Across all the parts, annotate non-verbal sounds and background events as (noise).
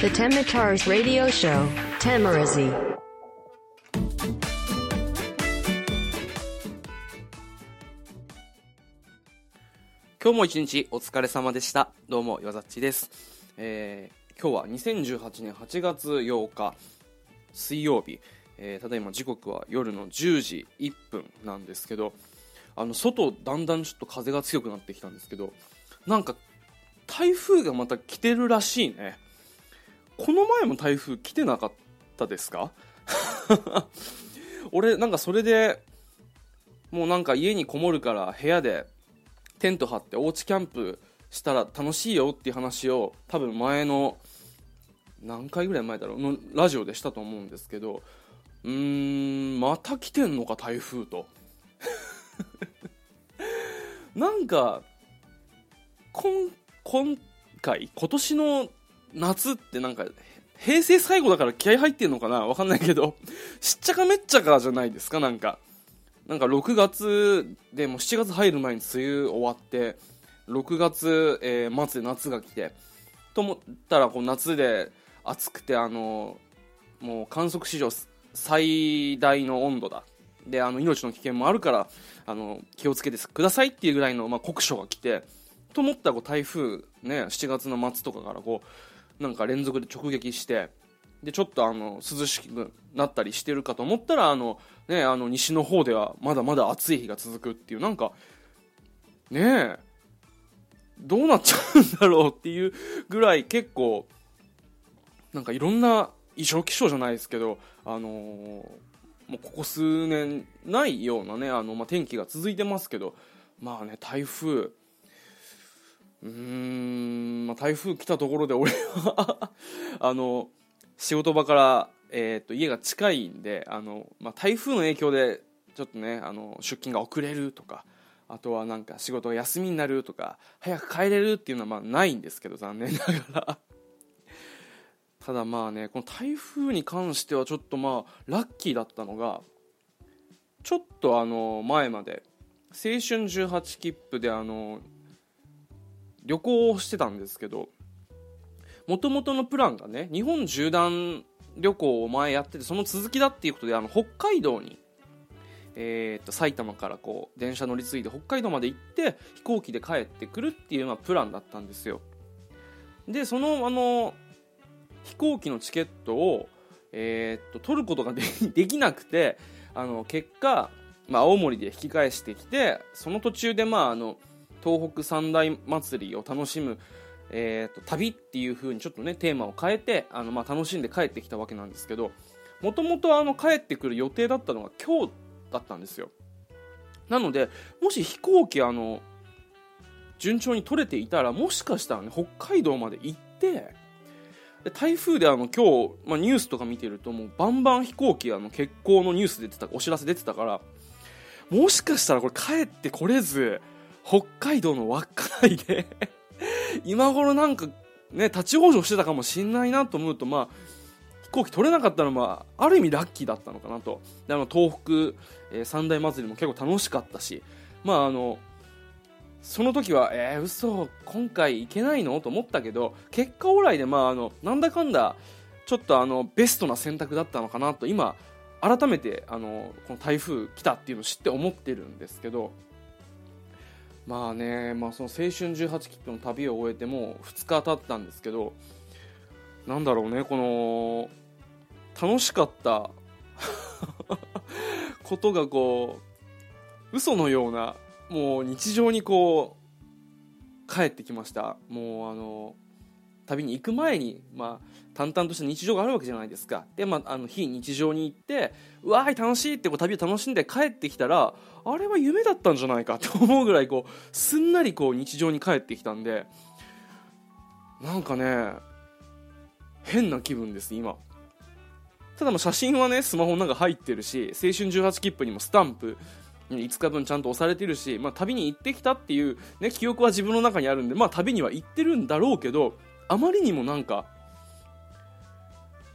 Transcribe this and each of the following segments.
The Temitars Radio Show, Tamarazi. 今日も一日お疲れ様でした。どうも、岩ざっちです。えー、今日は2018年8月8日、水曜日、えーただいま時刻は夜の10時1分なんですけど、あの、外、だんだんちょっと風が強くなってきたんですけど、なんか、台風がまた来てるらしいね。この前も台風来てなかったですか？(laughs) 俺、なんかそれで、もうなんか家にこもるから部屋でテント張っておうちキャンプしたら楽しいよっていう話を多分前の何回ぐらい前だろうのラジオでしたと思うんですけどうーんまた来てんのか台風と。(laughs) なんか今今回今年の夏ってなんか平成最後だから気合入ってんのかな？わかんないけど。(laughs) しっちゃかめっちゃかじゃないですか？なんか。なんか6月でもう7月入る前に梅雨終わって6月、えー末で夏が来てと思ったらこう夏で暑くてあのもう観測史上最大の温度だ。であの命の危険もあるからあの気をつけてくださいっていうぐらいの、まあ、酷暑が来てと思ったらこう台風ね7月の末とかからこうなんか連続で直撃してでちょっとあの涼しくなったりしてるかと思ったらあの、ね、あの西の方ではまだまだ暑い日が続くっていうなんかねえどうなっちゃうんだろうっていうぐらい結構なんかいろんな異常気象じゃないですけど、あのーもうここ数年ないようなねあの、まあ、天気が続いてますけどまあね台風うーん、まあ、台風来たところで俺はあの仕事場から、えー、と家が近いんであの、まあ、台風の影響でちょっとねあの出勤が遅れるとかあとはなんか仕事が休みになるとか早く帰れるっていうのはまあないんですけど残念ながら。ただまあねこの台風に関してはちょっとまあラッキーだったのがちょっとあの前まで青春18切符であの旅行をしてたんですけどもともとのプランがね日本縦断旅行を前やっててその続きだっていうことであの北海道に、えー、と埼玉からこう電車乗り継いで北海道まで行って飛行機で帰ってくるっていうのがプランだったんですよ。でそのあの飛行機のチケットを、えー、と取ることがで (laughs) きなくてあの結果、まあ、青森で引き返してきてその途中で、まあ、あの東北三大祭りを楽しむ、えー、と旅っていう風にちょっとねテーマを変えてあの、まあ、楽しんで帰ってきたわけなんですけどもともと帰ってくる予定だったのが今日だったんですよ。なのでもし飛行機あの順調に取れていたらもしかしたらね北海道まで行ってで台風であの今日、まあ、ニュースとか見てるともうバンバン飛行機あの欠航のニュース出てたお知らせ出てたからもしかしたらこれ帰ってこれず北海道の稚内で (laughs) 今頃なんかね立ち往生してたかもしんないなと思うとまあ飛行機取れなかったのはある意味ラッキーだったのかなと。であの東北、えー三大祭りも結構楽しかったしまああのその時はえー、嘘今回行けないのと思ったけど結果オーライでまああのなんだかんだちょっとあのベストな選択だったのかなと今改めてあのこの台風来たっていうのを知って思ってるんですけどまあね、まあ、その青春18切符の旅を終えてもう2日経ったんですけどなんだろうねこの楽しかった (laughs) ことがこう嘘のようなもう日常にこう帰ってきました。もうあの旅に行く前に、まあ、淡々とした日常があるわけじゃないですか。で、まあ、あの非日常に行ってうわーい楽しいってこう旅を楽しんで帰ってきたらあれは夢だったんじゃないかと (laughs) 思うぐらいこうすんなりこう日常に帰ってきたんでなんかね変な気分です今。ただまあ写真はねスマホの中入ってるし青春18切符にもスタンプ5日分ちゃんと押されてるし、まあ、旅に行ってきたっていう、ね、記憶は自分の中にあるんで、まあ、旅には行ってるんだろうけどあまりにもなんか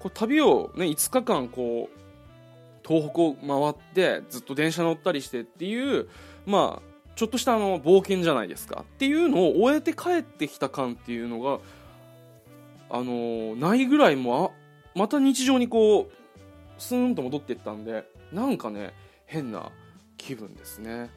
こう旅を、ね、5日間こう東北を回ってずっと電車乗ったりしてっていうまあちょっとしたあの冒険じゃないですか。っていうのを終えて帰ってきた感っていうのがあのないぐらいもあまた日常にこうスーンと戻っていったんでなんかね変な気分ですね。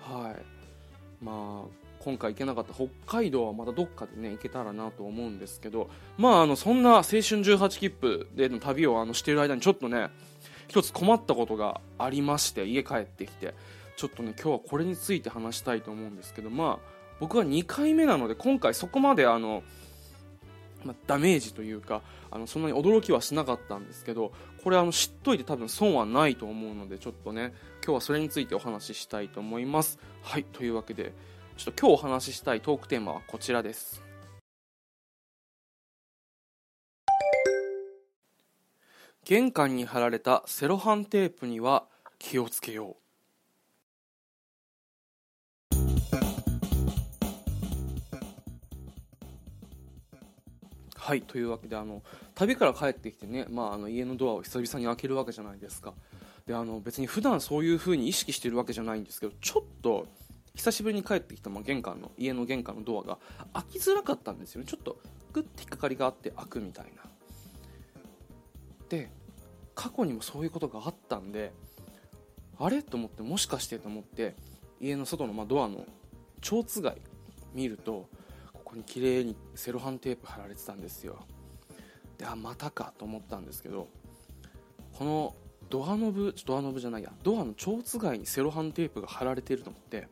はい。まあ今回行けなかった北海道はまたどっかでね行けたらなと思うんですけどまああのそんな青春18切符での旅をあのしている間にちょっとね一つ困ったことがありまして家帰ってきてちょっとね今日はこれについて話したいと思うんですけどまあ僕は2回目なので今回そこまであの、まあ、ダメージというかあのそんなに驚きはしなかったんですけどこれあの知っといて多分損はないと思うのでちょっとね今日はそれについてお話ししたいと思います。はいというわけでちょっと今日お話ししたいトークテーマはこちらです。玄関に貼られたセロハンテープには気をつけよう。はいというわけであの旅から帰ってきてね、まあ、あの家のドアを久々に開けるわけじゃないですか。であの別に普段そういう風に意識してるわけじゃないんですけどちょっと久しぶりに帰ってきた、まあ、玄関の家の玄関のドアが開きづらかったんですよね。ちょっとグッて引っかかりがあって開くみたいな。で過去にもそういうことがあったんであれ？と思ってもしかして？と思って家の外のまドアの蝶つがい見るとここに綺麗にセロハンテープ貼られてたんですよ。であまたかと思ったんですけどこのドアノブドアノブじゃないやドアの蝶つがいにセロハンテープが貼られているのって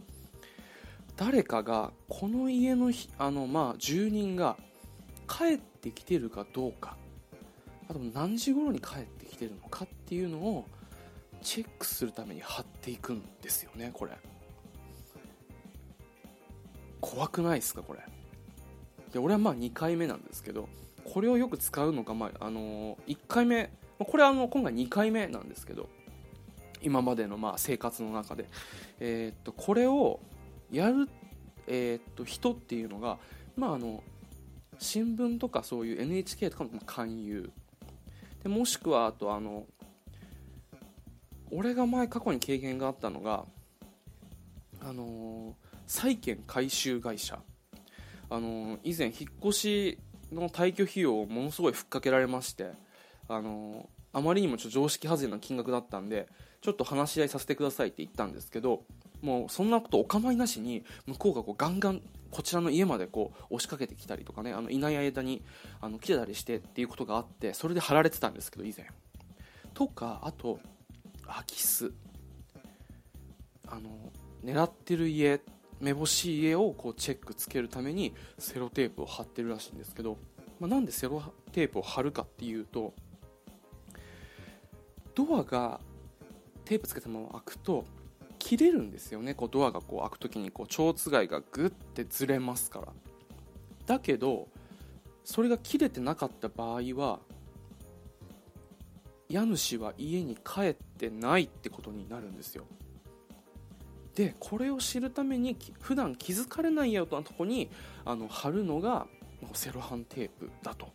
誰かがこの家のひあの、まあ、住人が帰ってきてるかどうか。あと何時頃に帰ってきてるのかっていうのをチェックするために貼っていくんですよねこれ。怖くないですかこれ。で俺はまあ2回目なんですけどこれをよく使うのが、まああの1回目これはあの今回2回目なんですけど今までのまあ生活の中で、えーっとこれをやる、えーっと人っていうのが、まあ、あの新聞とかそういう NHK とかの勧誘。でもしくはあとあの俺が前過去に経験があったのがあの債券回収会社。あの以前引っ越しの退去費用をものすごいふっかけられましてあのあまりにもちょっと常識外れな金額だったんでちょっと話し合いさせてくださいって言ったんですけどもうそんなことお構いなしに向こうがこうガンガンこちらの家までこう押しかけてきたりとかねあのいない間にあの来てたりしてっていうことがあってそれで貼られてたんですけど以前。とかあと空き巣。あの狙ってる家めぼしい家をこうチェックつけるためにセロテープを貼ってるらしいんですけど、まあ、なんでセロテープを貼るかっていうとドアがテープつけたまま開くと切れるんですよね。こうドアがこう開く時にこう蝶つがいがグッてずれますから。だけどそれが切れてなかった場合は家主は家に帰ってないってことになるんですよ。でこれを知るために普段気づかれないようなとこにあの貼るのがセロハンテープだと。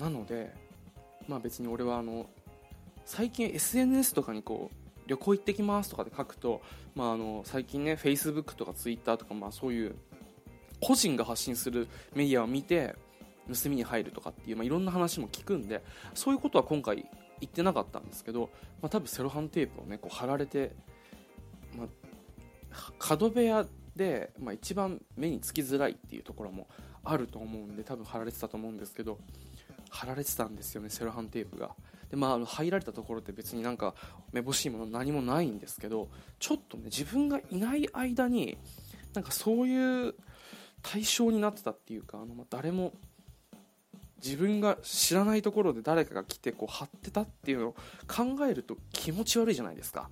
なのでまあ別に俺はあの最近 SNS とかにこう旅行行ってきますとかで書くと、まあ、あの最近ね Facebook とか Twitter とか、まあ、そういう個人が発信するメディアを見て盗みに入るとかっていう、まあ、いろんな話も聞くんでそういうことは今回言ってなかったんですけど、まあ、多分セロハンテープをねこう貼られて、まあ、角部屋で、まあ、一番目につきづらいっていうところもあると思うんで多分貼られてたと思うんですけど貼られてたんですよねセロハンテープが。でまああの入られたところって別になんかめぼしいもの何もないんですけどちょっとね自分がいない間になんかそういう対象になってたっていうかあの、ま、誰も自分が知らないところで誰かが来てこう貼ってたっていうのを考えると気持ち悪いじゃないですか。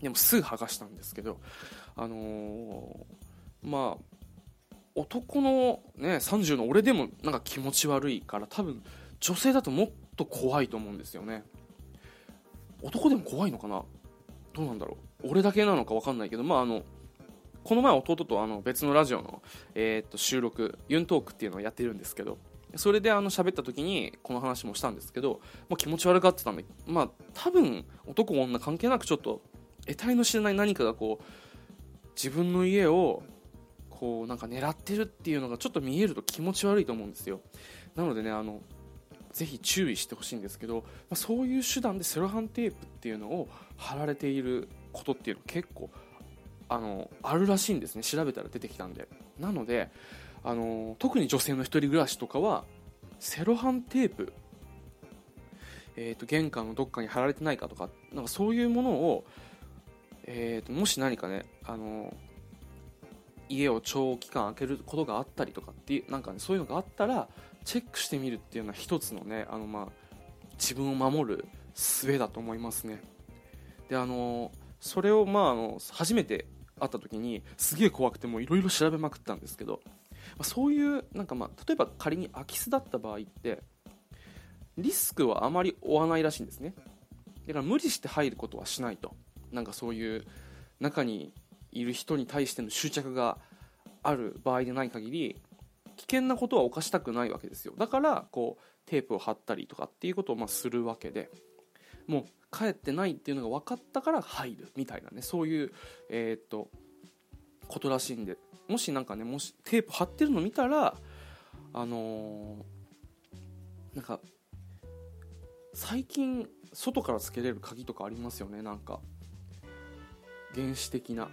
でもすぐ剥がしたんですけどあのーまあ男のね30の俺でもなんか気持ち悪いから多分女性だともっと怖いと思うんですよね。男でも怖いのかな？どうなんだろう？俺だけなのか分かんないけどまああのこの前弟とあの別のラジオの、えーっと収録ユントークっていうのをやってるんですけどそれであの喋った時にこの話もしたんですけど、まあ、気持ち悪がってたんでまあ多分男女関係なくちょっと得体の知れない何かがこう自分の家をこうなんか狙ってるっていうのがちょっと見えると気持ち悪いと思うんですよ。なのでねあのぜひ注意してほしいんですけど、まあ、そういう手段でセロハンテープっていうのを貼られていることっていうの結構あのあるらしいんですね。調べたら出てきたんで。なのであの特に女性の一人暮らしとかはセロハンテープ、えーと、玄関のどっかに貼られてないかとかなんかそういうものを、えーと、もし何かねあの家を長期間開けることがあったりとかっていうなんか、ね、そういうのがあったらチェックしてみるっていうのは一つのねあの、まあ、自分を守る術だと思いますね。であのそれを、まあ、あの初めて会った時にすげえ怖くてもいろいろ調べまくったんですけど、まあ、そういうなんか、まあ、例えば仮に空き巣だった場合ってリスクはあまり負わないらしいんですね。だから無理して入ることはしないと。なんかそういう中にいる人に対しての執着がある場合でない限り危険なことは犯したくないわけですよ。だからこうテープを貼ったりとかっていうことをまあするわけで。もう帰ってないっていうのが分かったから入るみたいなね。そういうえー、っとことらしいんで。もしなんかねもしテープ貼ってるの見たらあのー、なんか最近外からつけれる鍵とかありますよね。なんか原始的な。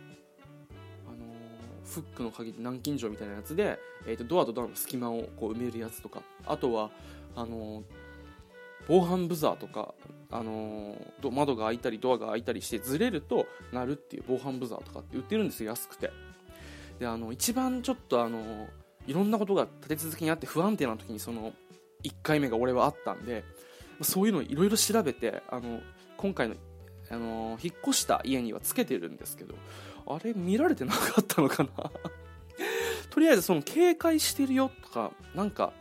フックの鍵で南京錠みたいなやつで、えー、とドアとドアの隙間をこう埋めるやつとか。あとはあのー、防犯ブザーとか、あのー、窓が開いたりドアが開いたりしてずれると鳴るっていう防犯ブザーとかって売ってるんですよ安くて。であの一番ちょっとあのー、いろんなことが立て続けにあって不安定な時にその1回目が俺はあったんでそういうのいろいろ調べてあの今回のあの引っ越した家にはつけてるんですけどあれ見られてなかったのかな？(laughs) とりあえずその警戒してるよとかなんか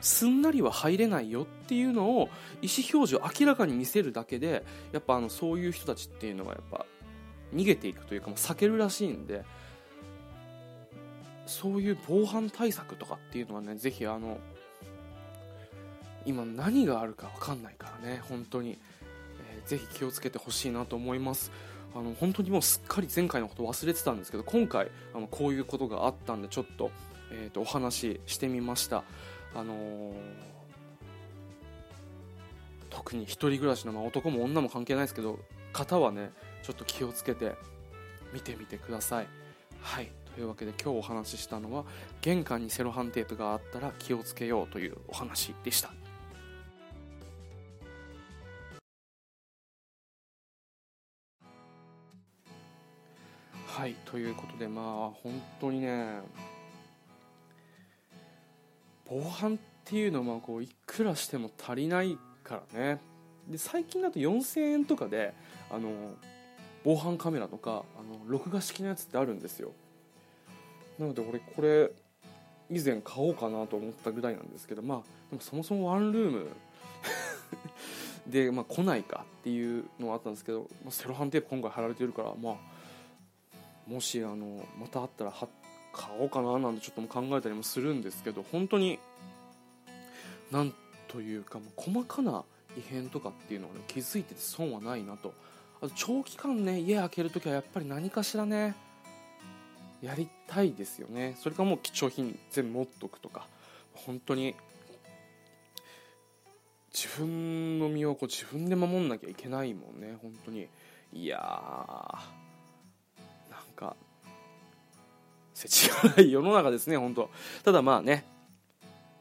すんなりは入れないよっていうのを意思表示を明らかに見せるだけでやっぱあのそういう人たちっていうのはやっぱ逃げていくというかもう避けるらしいんでそういう防犯対策とかっていうのはねぜひあの今何があるか分かんないからね本当に、えー、ぜひ気をつけてほしいなと思います。あの本当にもうすっかり前回のこと忘れてたんですけど今回あのこういうことがあったんでちょっと,、えーと、お話ししてみました、あのー、特に1人暮らしの、まあ、男も女も関係ないですけど方はねちょっと気をつけて見てみてください。はい。というわけで今日お話ししたのは玄関にセロハンテープがあったら気をつけようというお話でした。はいということでまあ本当にね防犯っていうのはこういくらしても足りないからね。で最近だと4000円とかであの防犯カメラとかあの録画式のやつってあるんですよ。なので俺これ以前買おうかなと思ったぐらいなんですけどまあでもそもそもワンルーム (laughs) で、まあ、来ないかっていうのはあったんですけど、まあ、セロハンテープ今回貼られてるからまあもしあのまたあったら買おうかななんてちょっとも考えたりもするんですけど本当になんというかもう細かな異変とかっていうのを、ね、気づいてて損はないなと。あと長期間ね家開けるときはやっぱり何かしらねやりたいですよね。それかもう貴重品全部持っとくとか。本当に自分の身をこう自分で守んなきゃいけないもんね本当に。いやー。世知がない世の中ですね本当。ただまあね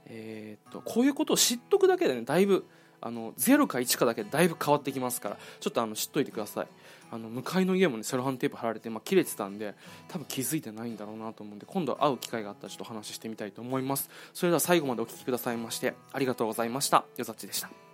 えー、っとこういうことを知っとくだけでねだいぶあの0か1かだけでだいぶ変わってきますからちょっとあの知っといてください。あの向かいの家もねセロハンテープ貼られて、まあ、切れてたんで多分気づいてないんだろうなと思うんで今度会う機会があったらちょっと話してみたいと思います。それでは最後までお聴きくださいましてありがとうございました。よざっちでした。